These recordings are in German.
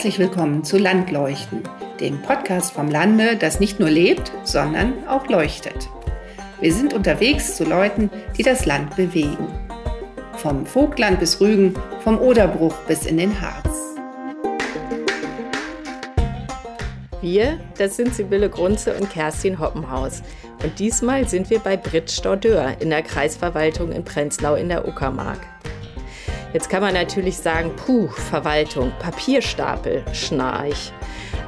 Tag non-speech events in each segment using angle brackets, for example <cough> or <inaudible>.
Herzlich willkommen zu Landleuchten, dem Podcast vom Lande, das nicht nur lebt, sondern auch leuchtet. Wir sind unterwegs zu Leuten, die das Land bewegen. Vom Vogtland bis Rügen, vom Oderbruch bis in den Harz. Wir, das sind Sibylle Grunze und Kerstin Hoppenhaus. Und diesmal sind wir bei Brit Stordeur in der Kreisverwaltung in Prenzlau in der Uckermark. Jetzt kann man natürlich sagen, puh, Verwaltung, Papierstapel, Schnarch.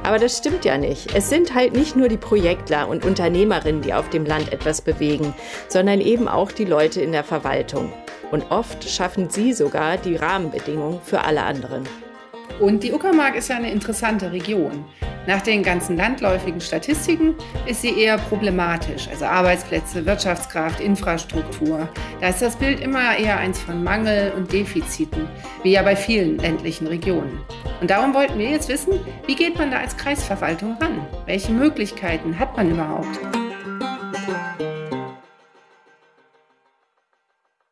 Aber das stimmt ja nicht. Es sind halt nicht nur die Projektler und Unternehmerinnen, die auf dem Land etwas bewegen, sondern eben auch die Leute in der Verwaltung. Und oft schaffen sie sogar die Rahmenbedingungen für alle anderen. Und die Uckermark ist ja eine interessante Region. Nach den ganzen landläufigen Statistiken ist sie eher problematisch, also Arbeitsplätze, Wirtschaftskraft, Infrastruktur. Da ist das Bild immer eher eins von Mangel und Defiziten, wie ja bei vielen ländlichen Regionen. Und darum wollten wir jetzt wissen, wie geht man da als Kreisverwaltung ran? Welche Möglichkeiten hat man überhaupt?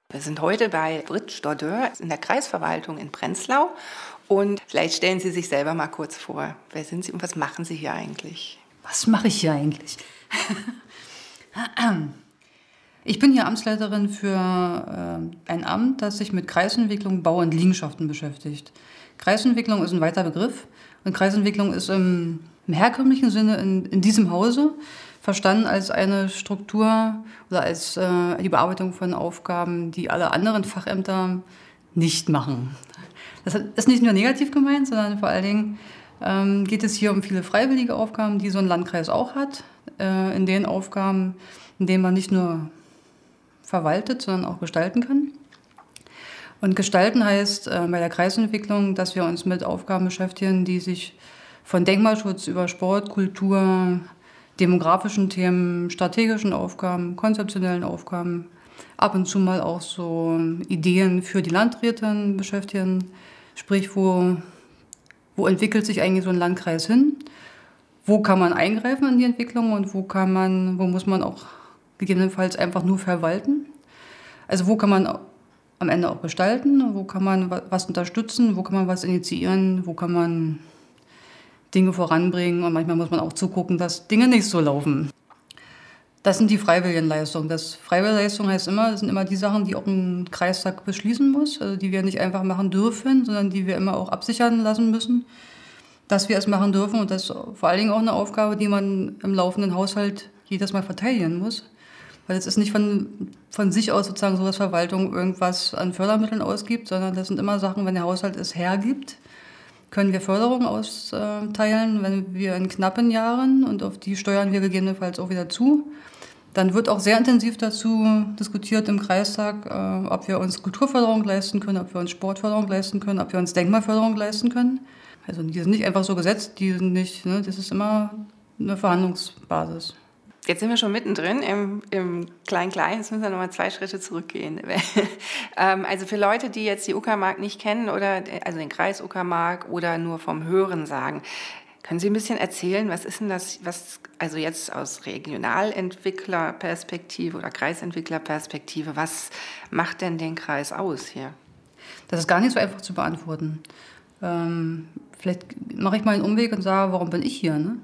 Wir sind heute bei Britt Stordeur in der Kreisverwaltung in Prenzlau und vielleicht stellen Sie sich selber mal kurz vor. Wer sind Sie und was machen Sie hier eigentlich? Was mache ich hier eigentlich? <clears throat> Ich bin hier Amtsleiterin für äh, ein Amt, das sich mit Kreisentwicklung, Bau und Liegenschaften beschäftigt. Kreisentwicklung ist ein weiter Begriff und Kreisentwicklung ist im, im herkömmlichen Sinne in, in, diesem Hause verstanden als eine Struktur oder als äh, die Bearbeitung von Aufgaben, die alle anderen Fachämter nicht machen. Das ist nicht nur negativ gemeint, sondern vor allen Dingen ähm, geht es hier um viele freiwillige Aufgaben, die so ein Landkreis auch hat. Äh, in den Aufgaben, in denen man nicht nur verwaltet, sondern auch gestalten kann. Und gestalten heißt äh, bei der Kreisentwicklung, dass wir uns mit Aufgaben beschäftigen, die sich von Denkmalschutz über Sport, Kultur, demografischen Themen, strategischen Aufgaben, konzeptionellen Aufgaben, ab und zu mal auch so Ideen für die Landräte beschäftigen. Sprich, wo, wo entwickelt sich eigentlich so ein Landkreis hin? Wo kann man eingreifen in die Entwicklung und wo kann man, wo muss man auch gegebenenfalls einfach nur verwalten? Also wo kann man am Ende auch gestalten? Wo kann man was unterstützen? Wo kann man was initiieren? Wo kann man Dinge voranbringen? Und manchmal muss man auch zugucken, dass Dinge nicht so laufen. Das sind die Freiwilligenleistungen. Das Freiwilligenleistung heißt immer, das sind immer die Sachen, die auch ein Kreistag beschließen muss, also die wir nicht einfach machen dürfen, sondern die wir immer auch absichern lassen müssen, dass wir es machen dürfen. Und das ist vor allen Dingen auch eine Aufgabe, die man im laufenden Haushalt jedes Mal verteidigen muss. Weil es ist nicht von, von sich aus sozusagen so, dass Verwaltung irgendwas an Fördermitteln ausgibt, sondern das sind immer Sachen, wenn der Haushalt es hergibt, können wir Förderungen austeilen, wenn wir in knappen Jahren und auf die steuern wir gegebenenfalls auch wieder zu dann wird auch sehr intensiv dazu diskutiert im Kreistag, äh, ob wir uns Kulturförderung leisten können, ob wir uns Sportförderung leisten können, ob wir uns Denkmalförderung leisten können. Also die sind nicht einfach so gesetzt, die sind nicht, ne, das ist immer eine Verhandlungsbasis. Jetzt sind wir schon mittendrin im, Klein-Klein. Jetzt müssen wir nochmal zwei Schritte zurückgehen. <laughs> Ähm, also für Leute, die jetzt die Uckermark nicht kennen oder also den Kreis Uckermark oder nur vom Hören sagen, können Sie ein bisschen erzählen, was ist denn das, was also jetzt aus Regionalentwicklerperspektive oder Kreisentwicklerperspektive, was macht denn den Kreis aus hier? Das ist gar nicht so einfach zu beantworten. Ähm, vielleicht mache ich mal einen Umweg und sage, warum bin ich hier? Ne?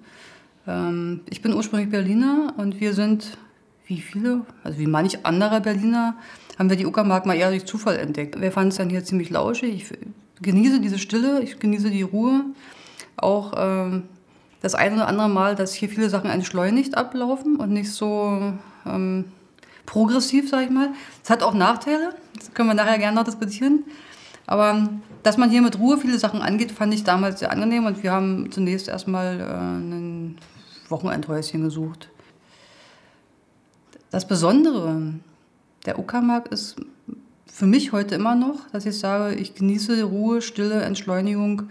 Ähm, ich bin ursprünglich Berliner und wir sind, wie viele, also wie manch anderer Berliner, haben wir die Uckermark mal eher durch Zufall entdeckt. Wir fanden es dann hier ziemlich lauschig. Ich genieße diese Stille, ich genieße die Ruhe auch ähm, das eine oder andere Mal, dass hier viele Sachen entschleunigt ablaufen und nicht so ähm, progressiv, sag ich mal. Es hat auch Nachteile, das können wir nachher gerne noch diskutieren. Aber dass man hier mit Ruhe viele Sachen angeht, fand ich damals sehr angenehm und wir haben zunächst erstmal äh, ein Wochenendhäuschen gesucht. Das Besondere der Uckermark ist für mich heute immer noch, dass ich sage, ich genieße Ruhe, Stille, Entschleunigung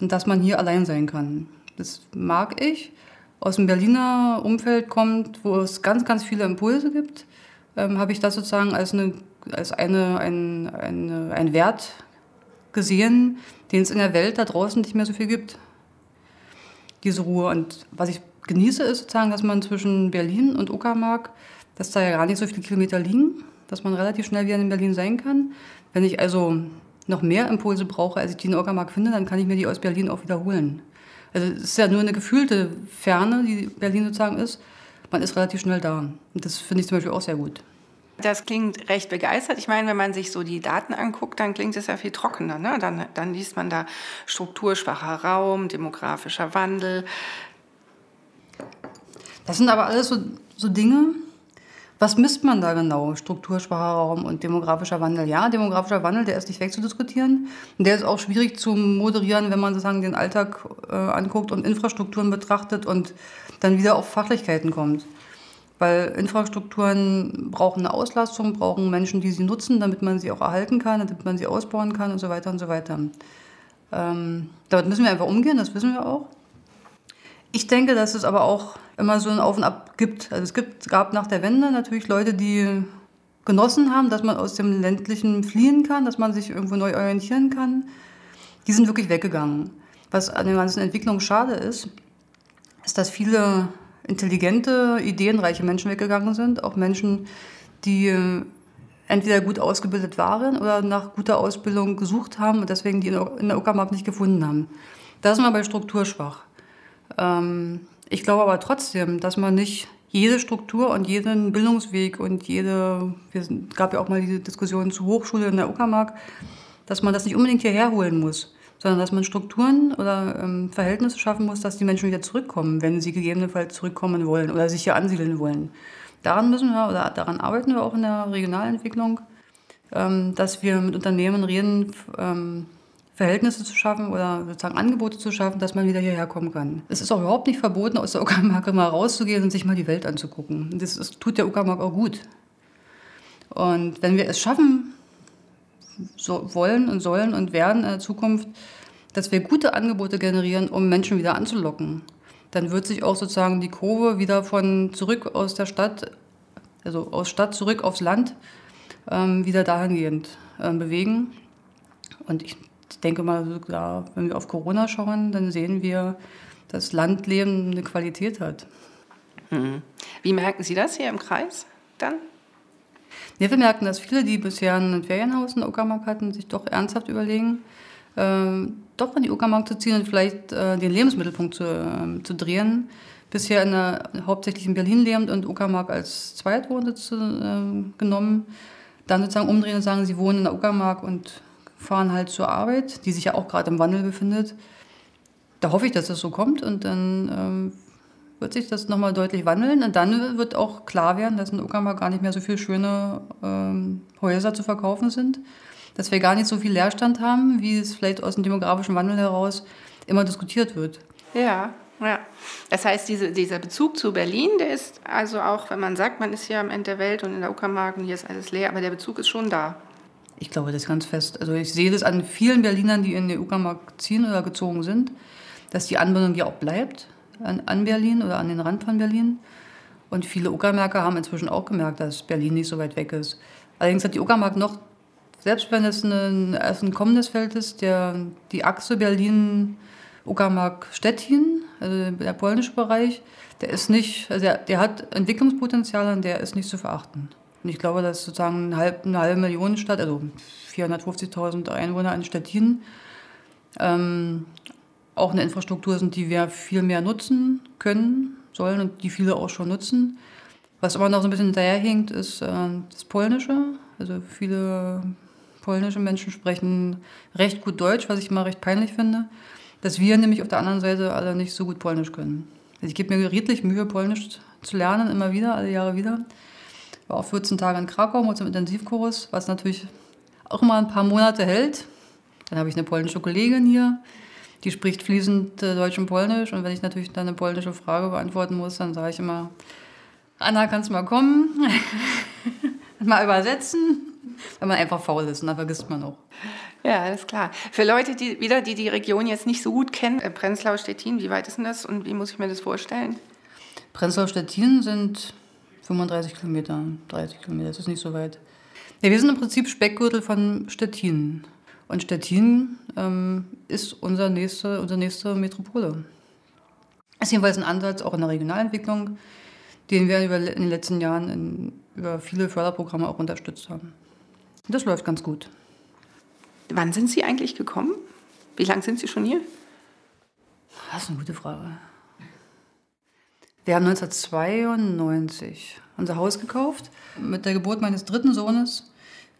und dass man hier allein sein kann. Das mag ich. Aus dem Berliner Umfeld kommt, wo es ganz, ganz viele Impulse gibt, ähm, habe ich das sozusagen als, eine, als eine, ein, eine, ein Wert gesehen, den es in der Welt da draußen nicht mehr so viel gibt. Diese Ruhe. Und was ich genieße, ist sozusagen, dass man zwischen Berlin und Uckermark, dass da ja gar nicht so viele Kilometer liegen, dass man relativ schnell wieder in Berlin sein kann. Wenn ich also noch mehr Impulse brauche, als ich die in Uckermark finde, dann kann ich mir die aus Berlin auch wiederholen. Also es ist ja nur eine gefühlte Ferne, die Berlin sozusagen ist. Man ist relativ schnell da. Und das finde ich zum Beispiel auch sehr gut. Das klingt recht begeistert. Ich meine, wenn man sich so die Daten anguckt, dann klingt es ja viel trockener. Ne? Dann, dann liest man da strukturschwacher Raum, demografischer Wandel. Das sind aber alles so, so Dinge, was misst man da genau? Strukturschwacher Raum und demografischer Wandel. Ja, demografischer Wandel, der ist nicht wegzudiskutieren. Der ist auch schwierig zu moderieren, wenn man sozusagen den Alltag äh, anguckt und Infrastrukturen betrachtet und dann wieder auf Fachlichkeiten kommt. Weil Infrastrukturen brauchen eine Auslastung, brauchen Menschen, die sie nutzen, damit man sie auch erhalten kann, damit man sie ausbauen kann und so weiter und so weiter. Ähm, damit müssen wir einfach umgehen, das wissen wir auch. Ich denke, dass es aber auch immer so ein Auf und Ab gibt. Also es gibt, gab nach der Wende natürlich Leute, die genossen haben, dass man aus dem ländlichen fliehen kann, dass man sich irgendwo neu orientieren kann. Die sind wirklich weggegangen. Was an der ganzen Entwicklung schade ist, ist, dass viele intelligente, ideenreiche Menschen weggegangen sind. Auch Menschen, die entweder gut ausgebildet waren oder nach guter Ausbildung gesucht haben und deswegen die in der Uckermark nicht gefunden haben. Da sind wir bei strukturschwach. Ähm, ich glaube aber trotzdem, dass man nicht jede Struktur und jeden Bildungsweg und jede, es gab ja auch mal diese Diskussion zur Hochschule in der Uckermark, dass man das nicht unbedingt hierher holen muss, sondern dass man Strukturen oder ähm, Verhältnisse schaffen muss, dass die Menschen wieder zurückkommen, wenn sie gegebenenfalls zurückkommen wollen oder sich hier ansiedeln wollen. Daran müssen wir oder daran arbeiten wir auch in der Regionalentwicklung, ähm, dass wir mit Unternehmen reden, ähm, Verhältnisse zu schaffen oder sozusagen Angebote zu schaffen, dass man wieder hierher kommen kann. Es ist auch überhaupt nicht verboten, aus der Uckermark mal rauszugehen und sich mal die Welt anzugucken. Das, das tut der Uckermark auch gut. Und wenn wir es schaffen, so wollen und sollen und werden in der Zukunft, dass wir gute Angebote generieren, um Menschen wieder anzulocken, dann wird sich auch sozusagen die Kurve wieder von zurück aus der Stadt, also aus Stadt zurück aufs Land, ähm, wieder dahingehend äh, bewegen. Und ich ich denke mal, sogar wenn wir auf Corona schauen, dann sehen wir, dass Landleben eine Qualität hat. Mhm. Wie merken Sie das hier im Kreis dann? Ja, wir merken, dass viele, die bisher ein Ferienhaus in der Uckermark hatten, sich doch ernsthaft überlegen, äh, doch in die Uckermark zu ziehen und vielleicht äh, den Lebensmittelpunkt zu, äh, zu drehen. Bisher in der, hauptsächlich in Berlin lebend und Uckermark als Zweitwohnsitz äh, genommen. Dann sozusagen umdrehen und sagen, sie wohnen in der Uckermark und fahren halt zur Arbeit, die sich ja auch gerade im Wandel befindet. Da hoffe ich, dass das so kommt und dann ähm, wird sich das nochmal deutlich wandeln. Und dann wird auch klar werden, dass in Uckermark gar nicht mehr so viele schöne ähm, Häuser zu verkaufen sind. Dass wir gar nicht so viel Leerstand haben, wie es vielleicht aus dem demografischen Wandel heraus immer diskutiert wird. Ja, ja. Das heißt, diese, dieser Bezug zu Berlin, der ist also auch, wenn man sagt, man ist hier am Ende der Welt und in der Uckermark und hier ist alles leer, aber der Bezug ist schon da. Ich glaube das ganz fest. Also ich sehe das an vielen Berlinern, die in die Uckermark ziehen oder gezogen sind, dass die Anbindung ja auch bleibt an, an Berlin oder an den Rand von Berlin. Und viele Uckermärker haben inzwischen auch gemerkt, dass Berlin nicht so weit weg ist. Allerdings hat die Uckermark noch, selbst wenn es ein, ein kommendes Feld ist, der, die Achse Berlin-Uckermark-Stettin, also der polnische Bereich, der ist nicht, also der, der hat Entwicklungspotenzial und der ist nicht zu verachten. Und ich glaube, dass sozusagen eine halbe, eine halbe Million Stadt, also 450.000 Einwohner in Stettin, ähm, auch eine Infrastruktur sind, die wir viel mehr nutzen können, sollen und die viele auch schon nutzen. Was aber noch so ein bisschen hinterherhinkt, ist äh, das Polnische. Also viele polnische Menschen sprechen recht gut Deutsch, was ich immer recht peinlich finde. Dass wir nämlich auf der anderen Seite alle nicht so gut Polnisch können. Also ich gebe mir redlich Mühe, Polnisch zu lernen, immer wieder, alle Jahre wieder war auch 14 Tage in Krakau mit zum Intensivkurs, was natürlich auch immer ein paar Monate hält. Dann habe ich eine polnische Kollegin hier, die spricht fließend äh, Deutsch und Polnisch. Und wenn ich natürlich dann eine polnische Frage beantworten muss, dann sage ich immer, Anna, kannst du mal kommen? <laughs> mal übersetzen. Wenn man einfach faul ist und dann vergisst man auch. Ja, alles klar. Für Leute, die wieder, die die Region jetzt nicht so gut kennen, äh, Prenzlau-Stettin, wie weit ist denn das und wie muss ich mir das vorstellen? Prenzlau-Stettin sind 35 Kilometer, 30 Kilometer, das ist nicht so weit. Ja, wir sind im Prinzip Speckgürtel von Stettin. Und Stettin ähm, ist unser nächste, unsere nächste Metropole. Das ist jedenfalls ein Ansatz auch in der Regionalentwicklung, den wir in den letzten Jahren in, über viele Förderprogramme auch unterstützt haben. Das läuft ganz gut. Wann sind Sie eigentlich gekommen? Wie lange sind Sie schon hier? Das ist eine gute Frage. Wir haben 1992 unser Haus gekauft. Mit der Geburt meines dritten Sohnes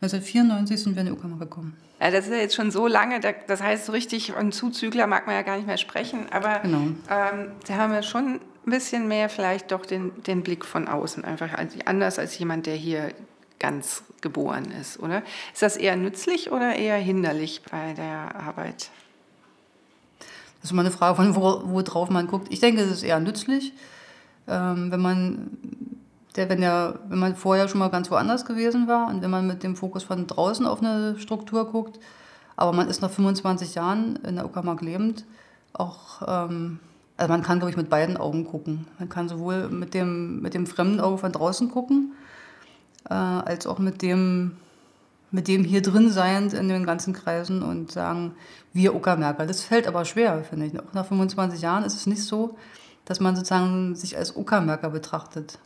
1994 sind wir in die Uckermark gekommen. Ja, das ist ja jetzt schon so lange, das heißt so richtig, ein Zuzügler mag man ja gar nicht mehr sprechen, aber genau. ähm, Sie haben ja schon ein bisschen mehr vielleicht doch den, den Blick von außen, einfach anders als jemand, der hier ganz geboren ist, oder? Ist das eher nützlich oder eher hinderlich bei der Arbeit? Das ist mal eine Frage von, wo, wo drauf man guckt. Ich denke, es ist eher nützlich, wenn man der, wenn, der, wenn man vorher schon mal ganz woanders gewesen war und wenn man mit dem Fokus von draußen auf eine Struktur guckt, aber man ist nach 25 Jahren in der Uckermark lebend, auch, ähm, also man kann, glaube ich, mit beiden Augen gucken. Man kann sowohl mit dem, mit dem fremden Auge von draußen gucken, äh, als auch mit dem, mit dem hier drin seiend in den ganzen Kreisen und sagen, wir Uckermärker. Das fällt aber schwer, finde ich. Auch nach 25 Jahren ist es nicht so, dass man sozusagen sich als Uckermärker betrachtet.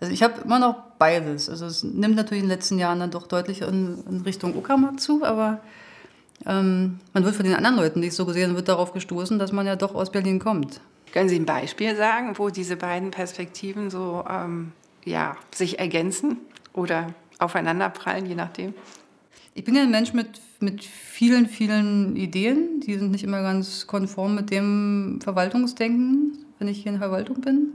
Also ich habe immer noch beides. Also es nimmt natürlich in den letzten Jahren dann doch deutlich in, in Richtung Uckermark zu, aber ähm, man wird von den anderen Leuten nicht so gesehen, wird darauf gestoßen, dass man ja doch aus Berlin kommt. Können Sie ein Beispiel sagen, wo diese beiden Perspektiven so ähm, ja, sich ergänzen oder aufeinanderprallen, je nachdem? Ich bin ja ein Mensch mit, mit vielen, vielen Ideen. Die sind nicht immer ganz konform mit dem Verwaltungsdenken, wenn ich hier in der Verwaltung bin.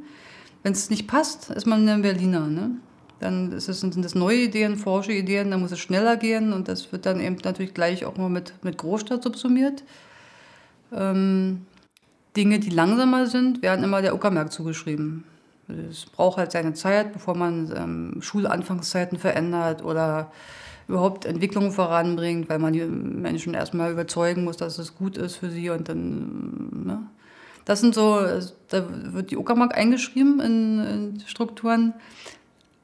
Wenn es nicht passt, ist man ein Berliner. Ne? Dann es, sind das neue Ideen, forsche Ideen, dann muss es schneller gehen und das wird dann eben natürlich gleich auch mal mit, mit Großstadt subsumiert. Ähm, Dinge, die langsamer sind, werden immer der Uckermark zugeschrieben. Es braucht halt seine Zeit, bevor man ähm, Schulanfangszeiten verändert oder überhaupt Entwicklungen voranbringt, weil man die Menschen erstmal überzeugen muss, dass es gut ist für sie und dann. Ne? Das sind so, da wird die Uckermark eingeschrieben in, in Strukturen,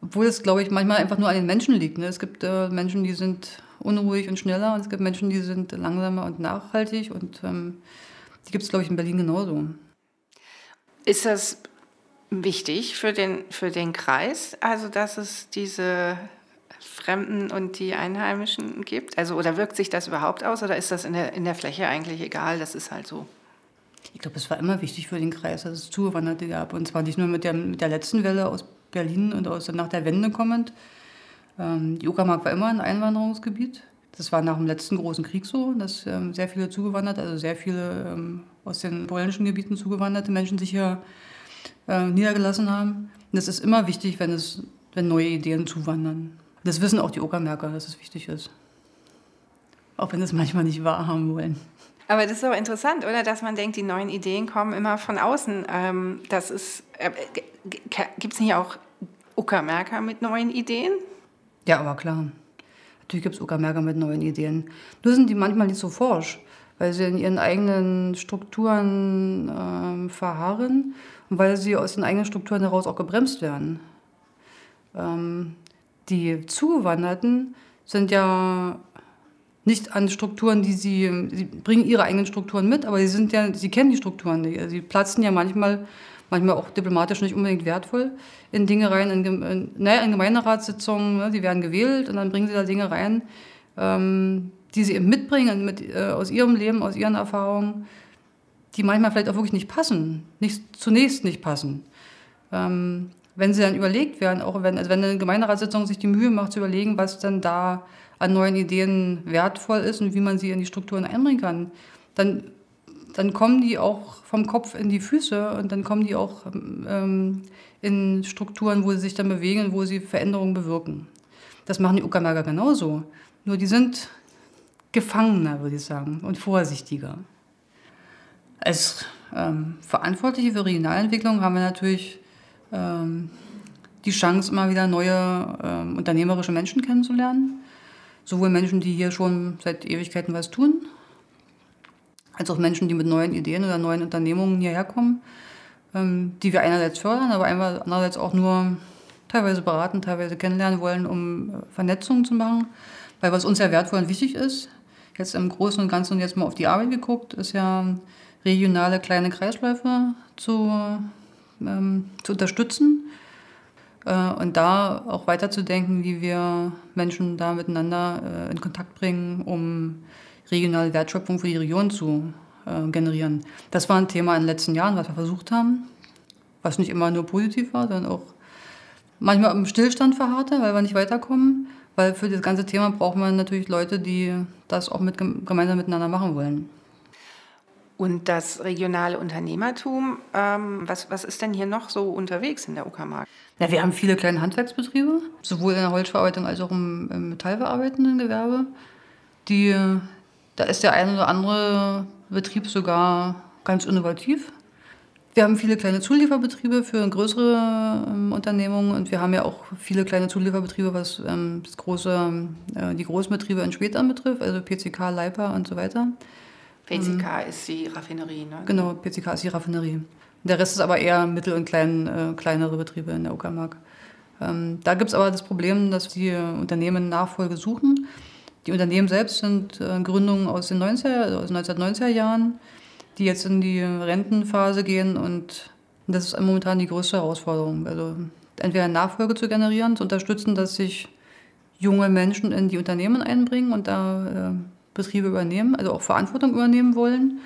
obwohl es, glaube ich, manchmal einfach nur an den Menschen liegt. Ne? Es gibt äh, Menschen, die sind unruhig und schneller und es gibt Menschen, die sind langsamer und nachhaltig und ähm, die gibt es, glaube ich, in Berlin genauso. Ist das wichtig für den, für den Kreis, also dass es diese Fremden und die Einheimischen gibt? Also, oder wirkt sich das überhaupt aus oder ist das in der, in der Fläche eigentlich egal? Das ist halt so. Ich glaube, es war immer wichtig für den Kreis, dass es Zugewanderte gab. Und zwar nicht nur mit der, mit der letzten Welle aus Berlin und aus, nach der Wende kommend. Ähm, die Uckermark war immer ein Einwanderungsgebiet. Das war nach dem letzten großen Krieg so, dass ähm, sehr viele zugewanderte, also sehr viele ähm, aus den polnischen Gebieten zugewanderte Menschen sich hier äh, niedergelassen haben. Und es ist immer wichtig, wenn, es, wenn neue Ideen zuwandern. Das wissen auch die Uckermärker, dass es wichtig ist. Auch wenn sie es manchmal nicht wahrhaben wollen. Aber das ist auch interessant, oder? Dass man denkt, die neuen Ideen kommen immer von außen. Ähm, das ist, äh, gibt es nicht auch Uckermärker mit neuen Ideen? Ja, aber klar. Natürlich gibt es Uckermärker mit neuen Ideen. Nur sind die manchmal nicht so forsch, weil sie in ihren eigenen Strukturen äh, verharren und weil sie aus den eigenen Strukturen heraus auch gebremst werden. Ähm, die Zugewanderten sind ja nicht an Strukturen, die sie, sie bringen ihre eigenen Strukturen mit, aber sie sind ja, sie kennen die Strukturen nicht. Also sie platzen ja manchmal, manchmal auch diplomatisch nicht unbedingt wertvoll in Dinge rein, in, naja, in Gemeinderatssitzungen, ne, die werden gewählt und dann bringen sie da Dinge rein, ähm, die sie eben mitbringen mit, äh, aus ihrem Leben, aus ihren Erfahrungen, die manchmal vielleicht auch wirklich nicht passen, nicht, zunächst nicht passen. Ähm, wenn sie dann überlegt werden, auch wenn, also wenn eine Gemeinderatssitzung sich die Mühe macht zu überlegen, was denn da an neuen Ideen wertvoll ist und wie man sie in die Strukturen einbringen kann, dann, dann kommen die auch vom Kopf in die Füße und dann kommen die auch ähm, in Strukturen, wo sie sich dann bewegen wo sie Veränderungen bewirken. Das machen die Uckermärker genauso. Nur die sind gefangener, würde ich sagen, und vorsichtiger. Als ähm, Verantwortliche für Regionalentwicklung haben wir natürlich die Chance, immer wieder neue ähm, unternehmerische Menschen kennenzulernen sowohl Menschen, die hier schon seit Ewigkeiten was tun, als auch Menschen, die mit neuen Ideen oder neuen Unternehmungen hierher kommen, ähm, die wir einerseits fördern, aber andererseits auch nur teilweise beraten, teilweise kennenlernen wollen, um äh, Vernetzungen zu machen. Weil was uns ja wertvoll und wichtig ist, jetzt im Großen und Ganzen jetzt mal auf die Arbeit geguckt, ist ja regionale kleine Kreisläufe zu, ähm, zu unterstützen Äh, und da auch weiterzudenken, wie wir Menschen da miteinander äh, in Kontakt bringen, um regionale Wertschöpfung für die Region zu äh, generieren. Das war ein Thema in den letzten Jahren, was wir versucht haben, was nicht immer nur positiv war, sondern auch manchmal im Stillstand verharrte, weil wir nicht weiterkommen. Weil für das ganze Thema braucht man natürlich Leute, die das auch mit, gemeinsam miteinander machen wollen. Und das regionale Unternehmertum, ähm, was, was ist denn hier noch so unterwegs in der Uckermark? Ja, wir haben viele kleine Handwerksbetriebe, sowohl in der Holzverarbeitung als auch im, im metallverarbeitenden Gewerbe. Die, da ist der eine oder andere Betrieb sogar ganz innovativ. Wir haben viele kleine Zulieferbetriebe für größere ähm, Unternehmungen und wir haben ja auch viele kleine Zulieferbetriebe, was ähm, das große, äh, die Großbetriebe in Schwed betrifft, also PCK, Leiper und so weiter. PCK ähm, ist die Raffinerie, ne? Genau, PCK ist die Raffinerie. Der Rest ist aber eher mittel- und klein, äh, kleinere Betriebe in der Uckermark. Ähm, da gibt es aber das Problem, dass die Unternehmen Nachfolge suchen. Die Unternehmen selbst sind äh, Gründungen aus den 90er, also aus 1990er Jahren, die jetzt in die Rentenphase gehen und das ist momentan die größte Herausforderung. Also entweder Nachfolge zu generieren, zu unterstützen, dass sich junge Menschen in die Unternehmen einbringen und da äh, Betriebe übernehmen, also auch Verantwortung übernehmen wollen.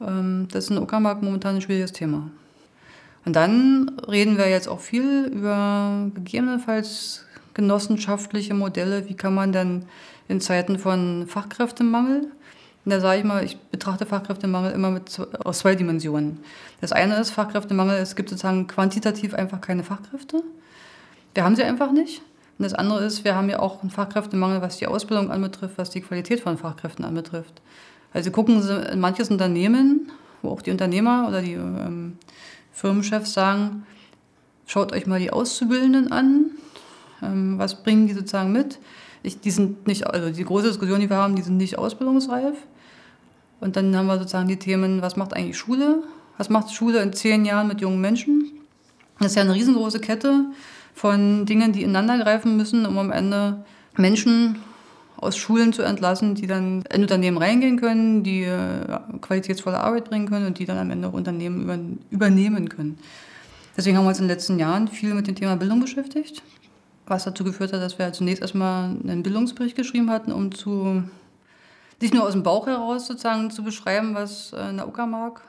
Ähm, das ist in Uckermark momentan ein schwieriges Thema. Und dann reden wir jetzt auch viel über gegebenenfalls genossenschaftliche Modelle. Wie kann man dann in Zeiten von Fachkräftemangel, da sage ich mal, ich betrachte Fachkräftemangel immer mit, aus zwei Dimensionen. Das eine ist Fachkräftemangel, es gibt sozusagen quantitativ einfach keine Fachkräfte. Wir haben sie einfach nicht. Und das andere ist, wir haben ja auch einen Fachkräftemangel, was die Ausbildung anbetrifft, was die Qualität von Fachkräften anbetrifft. Also gucken Sie in manches Unternehmen, wo auch die Unternehmer oder die ähm, Firmenchefs sagen, schaut euch mal die Auszubildenden an, ähm, was bringen die sozusagen mit. Ich, die sind nicht, also die große Diskussion, die wir haben, die sind nicht ausbildungsreif. Und dann haben wir sozusagen die Themen, was macht eigentlich Schule? Was macht Schule in zehn Jahren mit jungen Menschen? Das ist ja eine riesengroße Kette von Dingen, die ineinander greifen müssen, um am Ende Menschen aus Schulen zu entlassen, die dann in Unternehmen reingehen können, die äh, qualitätsvolle Arbeit bringen können und die dann am Ende auch Unternehmen über, übernehmen können. Deswegen haben wir uns in den letzten Jahren viel mit dem Thema Bildung beschäftigt, was dazu geführt hat, dass wir zunächst erstmal einen Bildungsbericht geschrieben hatten, um zu nicht nur aus dem Bauch heraus sozusagen zu beschreiben, was in der Uckermark,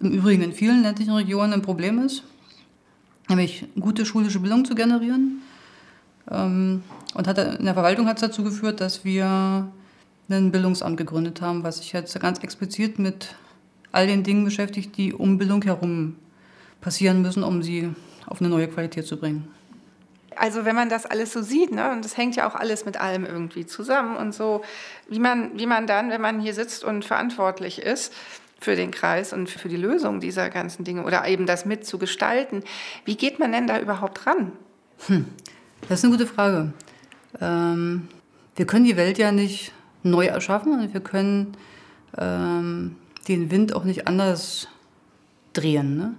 im Übrigen in vielen ländlichen Regionen ein Problem ist, nämlich gute schulische Bildung zu generieren. Ähm, und hat, in der Verwaltung hat es dazu geführt, dass wir ein Bildungsamt gegründet haben, was sich jetzt ganz explizit mit all den Dingen beschäftigt, die um Bildung herum passieren müssen, um sie auf eine neue Qualität zu bringen. Also wenn man das alles so sieht, ne, und das hängt ja auch alles mit allem irgendwie zusammen und so, wie man, wie man dann, wenn man hier sitzt und verantwortlich ist, für den Kreis und für die Lösung dieser ganzen Dinge oder eben das mitzugestalten. Wie geht man denn da überhaupt ran? Hm, das ist eine gute Frage. Ähm, wir können die Welt ja nicht neu erschaffen und wir können ähm, den Wind auch nicht anders drehen. Ne?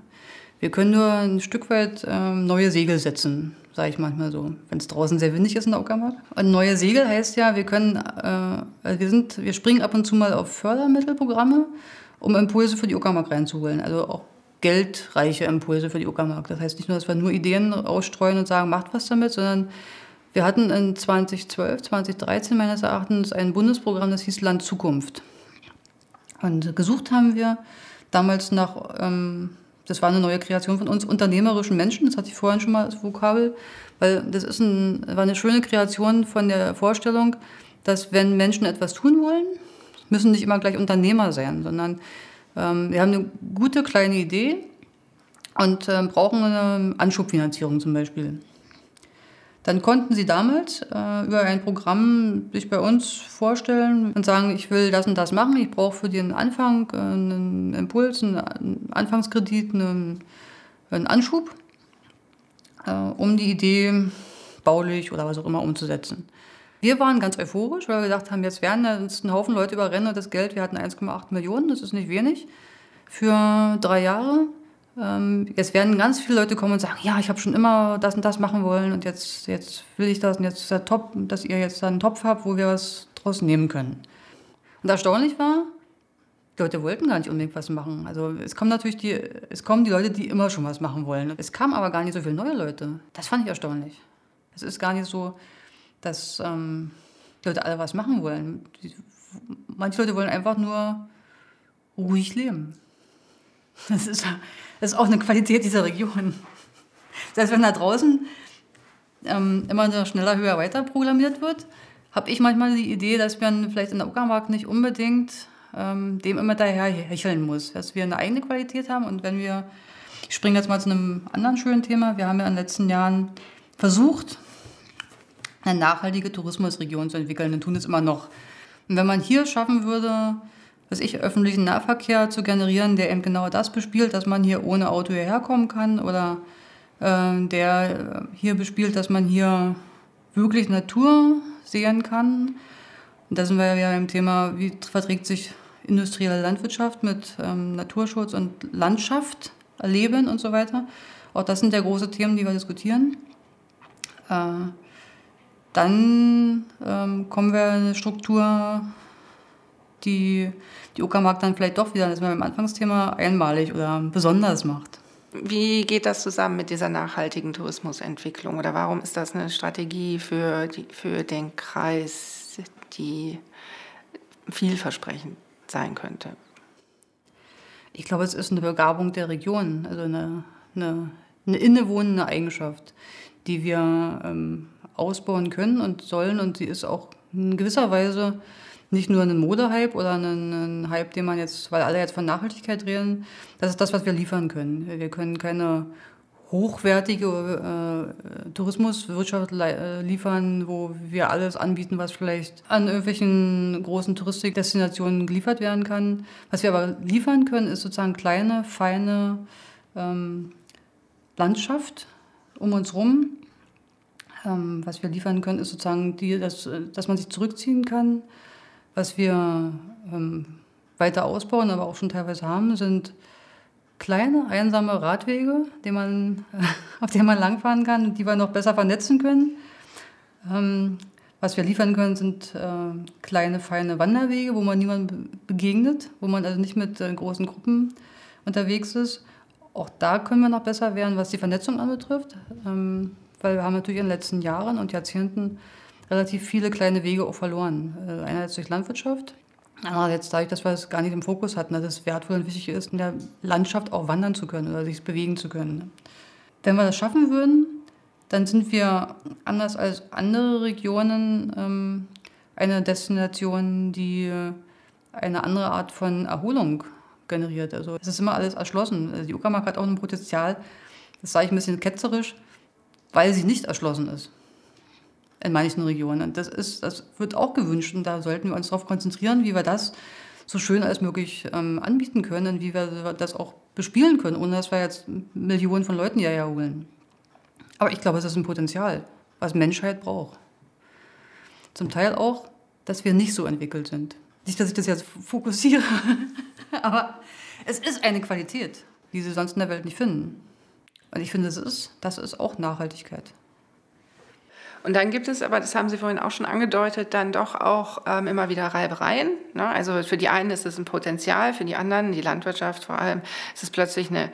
Wir können nur ein Stück weit ähm, neue Segel setzen, sage ich manchmal so, wenn es draußen sehr windig ist in der Uckermark. Und neue Segel heißt ja, wir können, äh, wir sind, wir springen ab und zu mal auf Fördermittelprogramme um Impulse für die Uckermark reinzuholen. Also auch geldreiche Impulse für die Uckermark. Das heißt nicht nur, dass wir nur Ideen ausstreuen und sagen, macht was damit, sondern wir hatten in 2012, 2013 meines Erachtens ein Bundesprogramm, das hieß Land Zukunft. Und gesucht haben wir damals nach, ähm, das war eine neue Kreation von uns, unternehmerischen Menschen, das hatte ich vorhin schon mal als Vokabel, weil das ist ein, war eine schöne Kreation von der Vorstellung, dass wenn Menschen etwas tun wollen, müssen nicht immer gleich Unternehmer sein, sondern ähm, wir haben eine gute kleine Idee und äh, brauchen eine Anschubfinanzierung zum Beispiel. Dann konnten sie damals äh, über ein Programm sich bei uns vorstellen und sagen, ich will das und das machen, ich brauche für den Anfang äh, einen Impuls, einen Anfangskredit, einen, einen Anschub, äh, um die Idee baulich oder was auch immer umzusetzen. Wir waren ganz euphorisch, weil wir gedacht haben, jetzt werden uns ein Haufen Leute überrennen und das Geld, wir hatten 1,8 Millionen, das ist nicht wenig, für drei Jahre. Ähm, jetzt werden ganz viele Leute kommen und sagen, ja, ich habe schon immer das und das machen wollen und jetzt, jetzt will ich das und jetzt ist der Top, dass ihr jetzt einen Topf habt, wo wir was draus nehmen können. Und erstaunlich war, Die Leute wollten gar nicht unbedingt was machen. Also es kommen natürlich die, es kommen die Leute, die immer schon was machen wollen. Es kamen aber gar nicht so viele neue Leute. Das fand ich erstaunlich. Es ist gar nicht so, dass ähm, die Leute alle was machen wollen. Die, manche Leute wollen einfach nur ruhig leben. Das ist, das ist auch eine Qualität dieser Region. Heißt, wenn da draußen ähm, immer nur schneller, höher, weiter programmiert wird, habe ich manchmal die Idee, dass man vielleicht in der Uckermark nicht unbedingt ähm, dem immer daher hecheln muss. Dass wir eine eigene Qualität haben und wenn wir, ich springe jetzt mal zu einem anderen schönen Thema, wir haben ja in den letzten Jahren versucht, eine nachhaltige Tourismusregion zu entwickeln und tun es immer noch. Und wenn man hier schaffen würde, was ich, öffentlichen Nahverkehr zu generieren, der eben genau das bespielt, dass man hier ohne Auto hierher kommen kann oder äh, der hier bespielt, dass man hier wirklich Natur sehen kann. Und da sind wir ja im Thema, wie verträgt sich industrielle Landwirtschaft mit ähm, Naturschutz und Landschaft erleben und so weiter. Auch das sind ja große Themen, die wir diskutieren. Äh, dann ähm, kommen wir in eine Struktur, die die Uckermark dann vielleicht doch wieder, das war beim Anfangsthema, einmalig oder besonders macht. Wie geht das zusammen mit dieser nachhaltigen Tourismusentwicklung? Oder warum ist das eine Strategie für, die, für den Kreis, die vielversprechend sein könnte? Ich glaube, es ist eine Begabung der Region, also eine, eine, eine innewohnende Eigenschaft, die wir ähm, ausbauen können und sollen. Und sie ist auch in gewisser Weise nicht nur ein Modehype oder ein, Hype, den man jetzt, weil alle jetzt von Nachhaltigkeit reden, das ist das, was wir liefern können. Wir können keine hochwertige äh, Tourismuswirtschaft äh, liefern, wo wir alles anbieten, was vielleicht an irgendwelchen großen Touristikdestinationen geliefert werden kann. Was wir aber liefern können, ist sozusagen kleine, feine ähm, Landschaft um uns herum. Ähm, was wir liefern können, ist sozusagen, die, dass, dass man sich zurückziehen kann, was wir ähm, weiter ausbauen, aber auch schon teilweise haben, sind kleine, einsame Radwege, die man, <laughs> auf denen man langfahren kann und die wir noch besser vernetzen können. Ähm, was wir liefern können, sind äh, kleine, feine Wanderwege, wo man niemandem begegnet, wo man also nicht mit äh, großen Gruppen unterwegs ist. Auch da können wir noch besser werden, was die Vernetzung anbetrifft, ähm, weil wir haben natürlich in den letzten Jahren und Jahrzehnten relativ viele kleine Wege auch verloren. Äh, einerseits durch Landwirtschaft, andererseits dadurch, dass wir es gar nicht im Fokus hatten, dass es wertvoll und wichtig ist, in der Landschaft auch wandern zu können oder sich bewegen zu können. Wenn wir das schaffen würden, dann sind wir anders als andere Regionen ähm, eine Destination, die eine andere Art von Erholung generiert. Also es ist immer alles erschlossen. Also die Uckermark hat auch ein Potenzial, das sage ich ein bisschen ketzerisch, weil sie nicht erschlossen ist in manchen Regionen. Und das, ist, das wird auch gewünscht und da sollten wir uns darauf konzentrieren, wie wir das so schön als möglich ähm, anbieten können und wie wir das auch bespielen können, ohne dass wir jetzt Millionen von Leuten hierher holen. Aber ich glaube, es ist ein Potenzial, was Menschheit braucht. Zum Teil auch, dass wir nicht so entwickelt sind. Nicht, dass ich das jetzt fokussiere, <laughs> aber es ist eine Qualität, die Sie sonst in der Welt nicht finden. Und ich finde, es ist, das ist auch Nachhaltigkeit. Und dann gibt es, aber das haben Sie vorhin auch schon angedeutet, dann doch auch ähm, immer wieder Reibereien. Ne? Also für die einen ist es ein Potenzial, für die anderen, die Landwirtschaft vor allem, ist es plötzlich eine,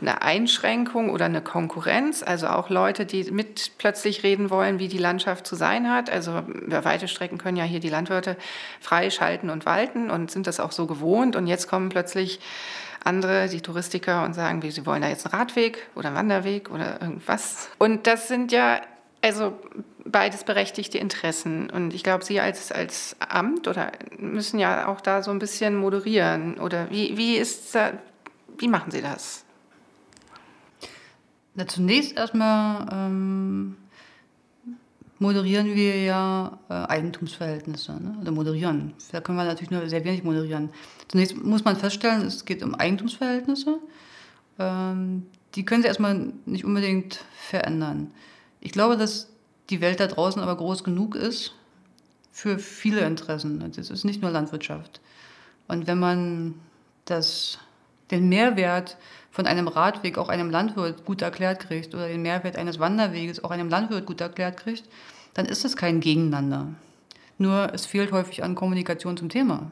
eine Einschränkung oder eine Konkurrenz. Also auch Leute, die mit plötzlich reden wollen, wie die Landschaft zu sein hat. Also über weite Strecken können ja hier die Landwirte freischalten und walten und sind das auch so gewohnt. Und jetzt kommen plötzlich andere, die Touristiker, und sagen, sie wollen da jetzt einen Radweg oder einen Wanderweg oder irgendwas. Und das sind ja also beides berechtigte Interessen. Und ich glaube, Sie als, als Amt oder müssen ja auch da so ein bisschen moderieren. Oder wie, wie, ist, wie machen Sie das? Na, zunächst erstmal ähm, moderieren wir ja äh, Eigentumsverhältnisse. Ne? Oder moderieren. Da können wir natürlich nur sehr wenig moderieren. Zunächst muss man feststellen, es geht um Eigentumsverhältnisse. Ähm, die können Sie erstmal nicht unbedingt verändern. Ich glaube, dass die Welt da draußen aber groß genug ist für viele Interessen. Das ist nicht nur Landwirtschaft. Und wenn man das, den Mehrwert von einem Radweg auch einem Landwirt gut erklärt kriegt oder den Mehrwert eines Wanderweges auch einem Landwirt gut erklärt kriegt, dann ist es kein Gegeneinander. Nur es fehlt häufig an Kommunikation zum Thema.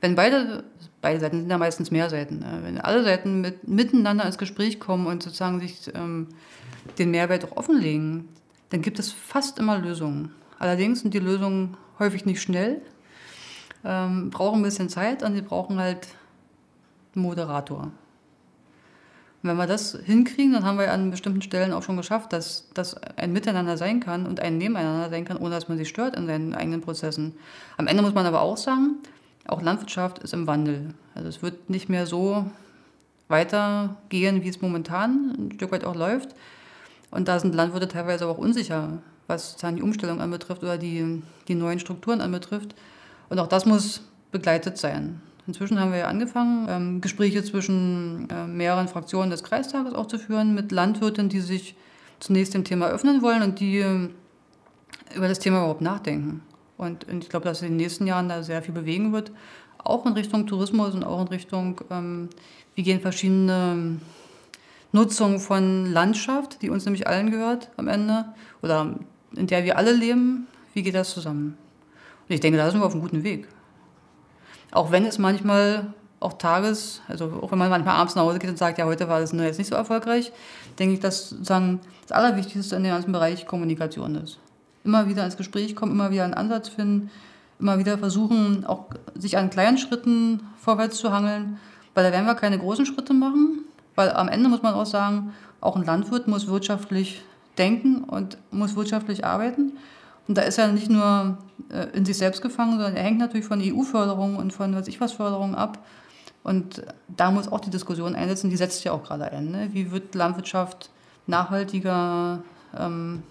Wenn beide beide Seiten sind ja meistens mehr Seiten. Ne? Wenn alle Seiten mit, miteinander ins Gespräch kommen und sozusagen sich ähm, den Mehrwert auch offenlegen, dann gibt es fast immer Lösungen. Allerdings sind die Lösungen häufig nicht schnell, ähm, brauchen ein bisschen Zeit und sie brauchen halt Moderator. Und wenn wir das hinkriegen, dann haben wir an bestimmten Stellen auch schon geschafft, dass das ein Miteinander sein kann und ein Nebeneinander sein kann, ohne dass man sich stört in seinen eigenen Prozessen. Am Ende muss man aber auch sagen, auch Landwirtschaft ist im Wandel. Also es wird nicht mehr so weitergehen, wie es momentan ein Stück weit auch läuft. Und da sind Landwirte teilweise auch unsicher, was dann die Umstellung anbetrifft oder die, die neuen Strukturen anbetrifft. Und auch das muss begleitet sein. Inzwischen haben wir ja angefangen, ähm, Gespräche zwischen äh, mehreren Fraktionen des Kreistages auch zu führen mit Landwirten, die sich zunächst dem Thema öffnen wollen und die äh, über das Thema überhaupt nachdenken. Und ich glaube, dass in den nächsten Jahren da sehr viel bewegen wird, auch in Richtung Tourismus und auch in Richtung, ähm, wie gehen verschiedene Nutzungen von Landschaft, die uns nämlich allen gehört am Ende, oder in der wir alle leben, wie geht das zusammen? Und ich denke, da sind wir auf einem guten Weg. Auch wenn es manchmal auch Tages, also auch wenn man manchmal abends nach Hause geht und sagt, ja, heute war das nur jetzt nicht so erfolgreich, denke ich, dass sozusagen das Allerwichtigste in dem ganzen Bereich Kommunikation ist immer wieder ins Gespräch kommen, immer wieder einen Ansatz finden, immer wieder versuchen, auch sich an kleinen Schritten vorwärts zu hangeln, weil da werden wir keine großen Schritte machen, weil am Ende muss man auch sagen, auch ein Landwirt muss wirtschaftlich denken und muss wirtschaftlich arbeiten. Und da ist er nicht nur äh, in sich selbst gefangen, sondern er hängt natürlich von EU-Förderung und von was ich was Förderung ab. Und da muss auch die Diskussion einsetzen, die setzt ja auch gerade ein. Ne? Wie wird Landwirtschaft nachhaltiger, ähm,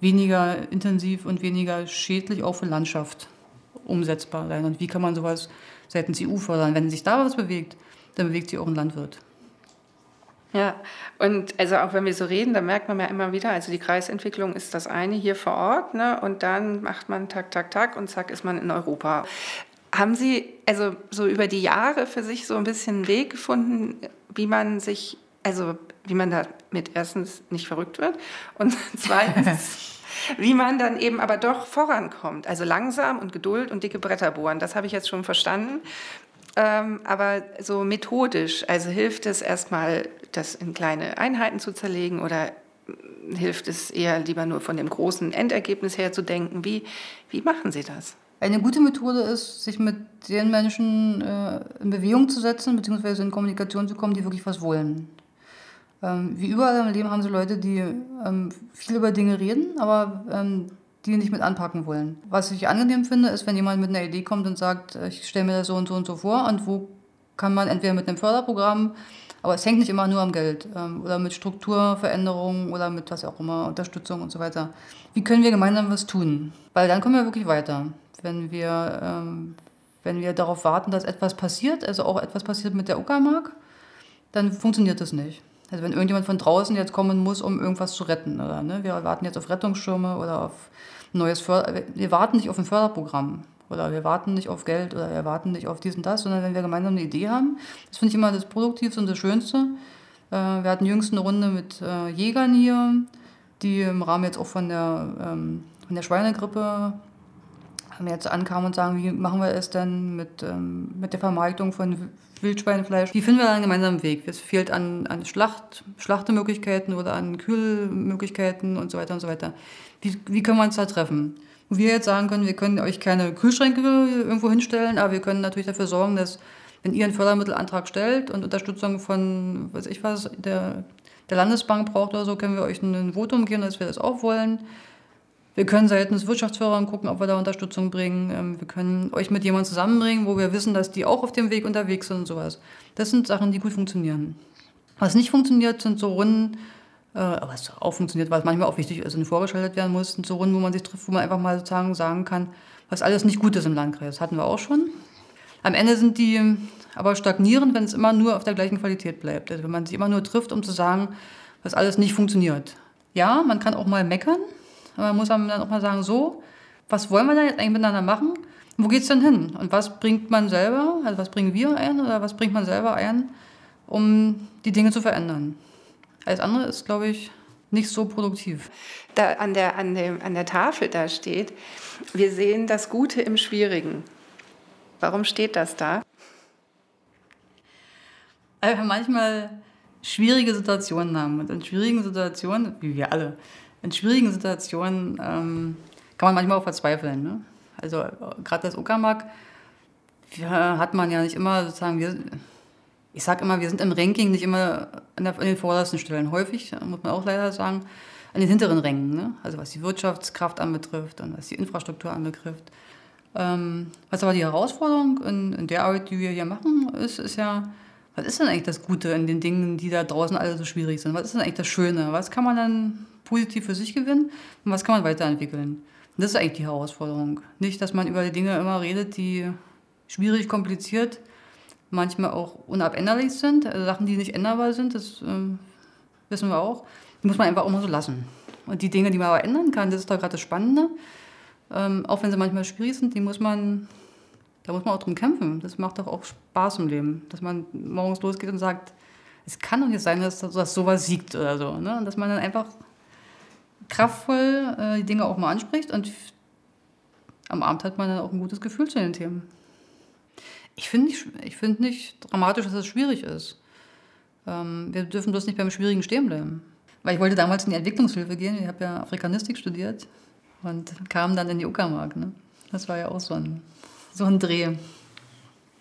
weniger intensiv und weniger schädlich auch für Landschaft umsetzbar sein. Und wie kann man sowas seitens EU fördern? Wenn sich da was bewegt, dann bewegt sich auch ein Landwirt. Ja, und also auch wenn wir so reden, dann merkt man ja immer wieder, also die Kreisentwicklung ist das eine hier vor Ort, ne? und dann macht man tak, tak, tak und zack ist man in Europa. Haben Sie also so über die Jahre für sich so ein bisschen einen Weg gefunden, wie man sich, also wie man damit erstens nicht verrückt wird und <laughs> zweitens <laughs> wie man dann eben aber doch vorankommt. Also langsam und Geduld und dicke Bretter bohren, das habe ich jetzt schon verstanden. Ähm, aber so methodisch, also hilft es erstmal, das in kleine Einheiten zu zerlegen oder hilft es eher lieber nur von dem großen Endergebnis her zu denken? Wie, wie machen Sie das? Eine gute Methode ist, sich mit den Menschen äh, in Bewegung zu setzen, beziehungsweise in Kommunikation zu kommen, die wirklich was wollen. Ähm, wie überall im Leben haben sie Leute, die ähm, viel über Dinge reden, aber ähm, die nicht mit anpacken wollen. Was ich angenehm finde, ist, wenn jemand mit einer Idee kommt und sagt, äh, ich stelle mir das so und so und so vor und wo kann man entweder mit einem Förderprogramm, aber es hängt nicht immer nur am Geld ähm, oder mit Strukturveränderungen oder mit was auch immer, Unterstützung und so weiter. Wie können wir gemeinsam was tun? Weil dann kommen wir wirklich weiter. Wenn wir, ähm, wenn wir darauf warten, dass etwas passiert, also auch etwas passiert mit der Uckermark, dann funktioniert das nicht. Also wenn irgendjemand von draußen jetzt kommen muss, um irgendwas zu retten. Oder, ne? Wir warten jetzt auf Rettungsschirme oder auf neues Förder... Wir warten nicht auf ein Förderprogramm. Oder wir warten nicht auf Geld oder wir warten nicht auf dies und das, sondern wenn wir gemeinsam eine Idee haben, das finde ich immer das Produktivste und das Schönste. Äh, wir hatten jüngst eine Runde mit äh, Jägern hier, die im Rahmen jetzt auch von der, ähm, von der Schweinegrippe jetzt ankamen und sagen, wie machen wir es denn mit, ähm, mit der Vermarktung von Wildschweinefleisch. Wie finden wir da einen gemeinsamen Weg? Es fehlt an, an Schlacht, Schlachtemöglichkeiten oder an Kühlmöglichkeiten und so weiter und so weiter. Wie, wie können wir uns da treffen? Wo wir jetzt sagen können, wir können euch keine Kühlschränke irgendwo hinstellen, aber wir können natürlich dafür sorgen, dass, wenn ihr einen Fördermittelantrag stellt und Unterstützung von, weiß ich was, der, der Landesbank braucht oder so, können wir euch ein Votum geben, dass wir das auch wollen. Wir können seitens Wirtschaftsförderung gucken, ob wir da Unterstützung bringen. Ähm, wir können euch mit jemandem zusammenbringen, wo wir wissen, dass die auch auf dem Weg unterwegs sind und sowas. Das sind Sachen, die gut funktionieren. Was nicht funktioniert, sind so Runden, aber was auch funktioniert, was manchmal auch wichtig ist und vorgeschaltet werden muss, so Runden, wo man sich trifft, wo man einfach mal sozusagen sagen kann, was alles nicht gut ist im Landkreis. Das hatten wir auch schon. Am Ende sind die aber stagnierend, wenn es immer nur auf der gleichen Qualität bleibt. Also wenn man sich immer nur trifft, um zu sagen, was alles nicht funktioniert. Ja, man kann auch mal meckern, man muss dann auch mal sagen, so, was wollen wir da jetzt eigentlich miteinander machen? Wo geht es denn hin? Und was bringt man selber, also was bringen wir ein oder was bringt man selber ein, um die Dinge zu verändern? Alles andere ist, glaube ich, nicht so produktiv. Da an der, an, dem, an der Tafel da steht, wir sehen das Gute im Schwierigen. Warum steht das da? einfach manchmal schwierige Situationen haben. Und in schwierigen Situationen, wie wir alle, in schwierigen Situationen ähm, kann man manchmal auch verzweifeln. Ne? Also gerade das Uckermark hat man ja nicht immer sozusagen, wir, ich sage immer, wir sind im Ranking nicht immer in, der, in, den vordersten Stellen. Häufig, muss man auch leider sagen, an den hinteren Rängen. Ne? Also was die Wirtschaftskraft anbetrifft und was die Infrastruktur anbetrifft. Ähm, was aber die Herausforderung in, in, der Arbeit, die wir hier machen, ist, ist ja, was ist denn eigentlich das Gute in den Dingen, die da draußen alle so schwierig sind? Was ist denn eigentlich das Schöne? Was kann man dann positiv für sich gewinnen und was kann man weiterentwickeln? Und das ist eigentlich die Herausforderung. Nicht, dass man über die Dinge immer redet, die schwierig, kompliziert, manchmal auch unabänderlich sind, also Sachen, die nicht änderbar sind, das äh, wissen wir auch. Die muss man einfach auch mal so lassen. Und die Dinge, die man aber ändern kann, das ist doch gerade das Spannende. Ähm, auch wenn sie manchmal schwierig sind, die muss man da muss man auch drum kämpfen. Das macht doch auch Spaß im Leben. Dass man morgens losgeht und sagt, es kann doch nicht sein, dass, dass sowas siegt oder so. Ne? Und dass man dann einfach kraftvoll äh, die Dinge auch mal anspricht und am Abend hat man dann auch ein gutes Gefühl zu den Themen. Ich finde nicht, find nicht dramatisch, dass es schwierig ist. Ähm, wir dürfen bloß nicht beim Schwierigen stehen bleiben. Weil ich wollte damals in die Entwicklungshilfe gehen. Ich habe ja Afrikanistik studiert und kam dann in die Uckermark. Ne? Das war ja auch so ein so ein Dreh.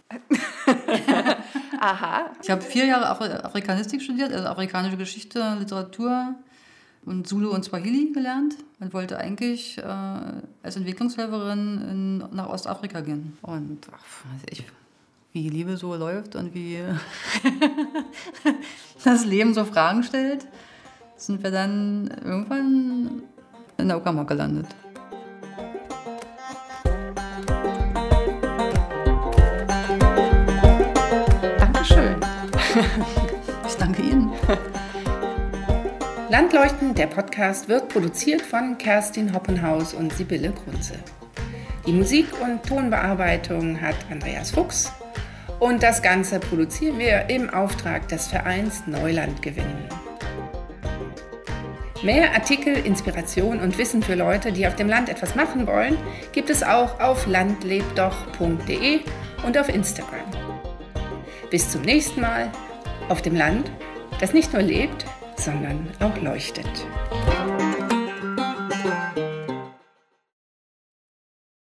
<laughs> Aha. Ich habe vier Jahre Afri Afrikanistik studiert, also afrikanische Geschichte, Literatur und Zulu und Swahili gelernt und wollte eigentlich äh, als Entwicklungshelferin in, nach Ostafrika gehen. Und ach, ich, wie Liebe so läuft und wie <laughs> das Leben so Fragen stellt, sind wir dann irgendwann in der Uckermark gelandet. <laughs> Ich danke Ihnen. Landleuchten, der Podcast, wird produziert von Kerstin Hoppenhaus und Sibylle Grunze. Die Musik- und Tonbearbeitung hat Andreas Fuchs und das Ganze produzieren wir im Auftrag des Vereins Neuland gewinnen. Mehr Artikel, Inspiration und Wissen für Leute, die auf dem Land etwas machen wollen, gibt es auch auf landlebdoch.de und auf Instagram. Bis zum nächsten Mal auf dem Land, das nicht nur lebt, sondern auch leuchtet.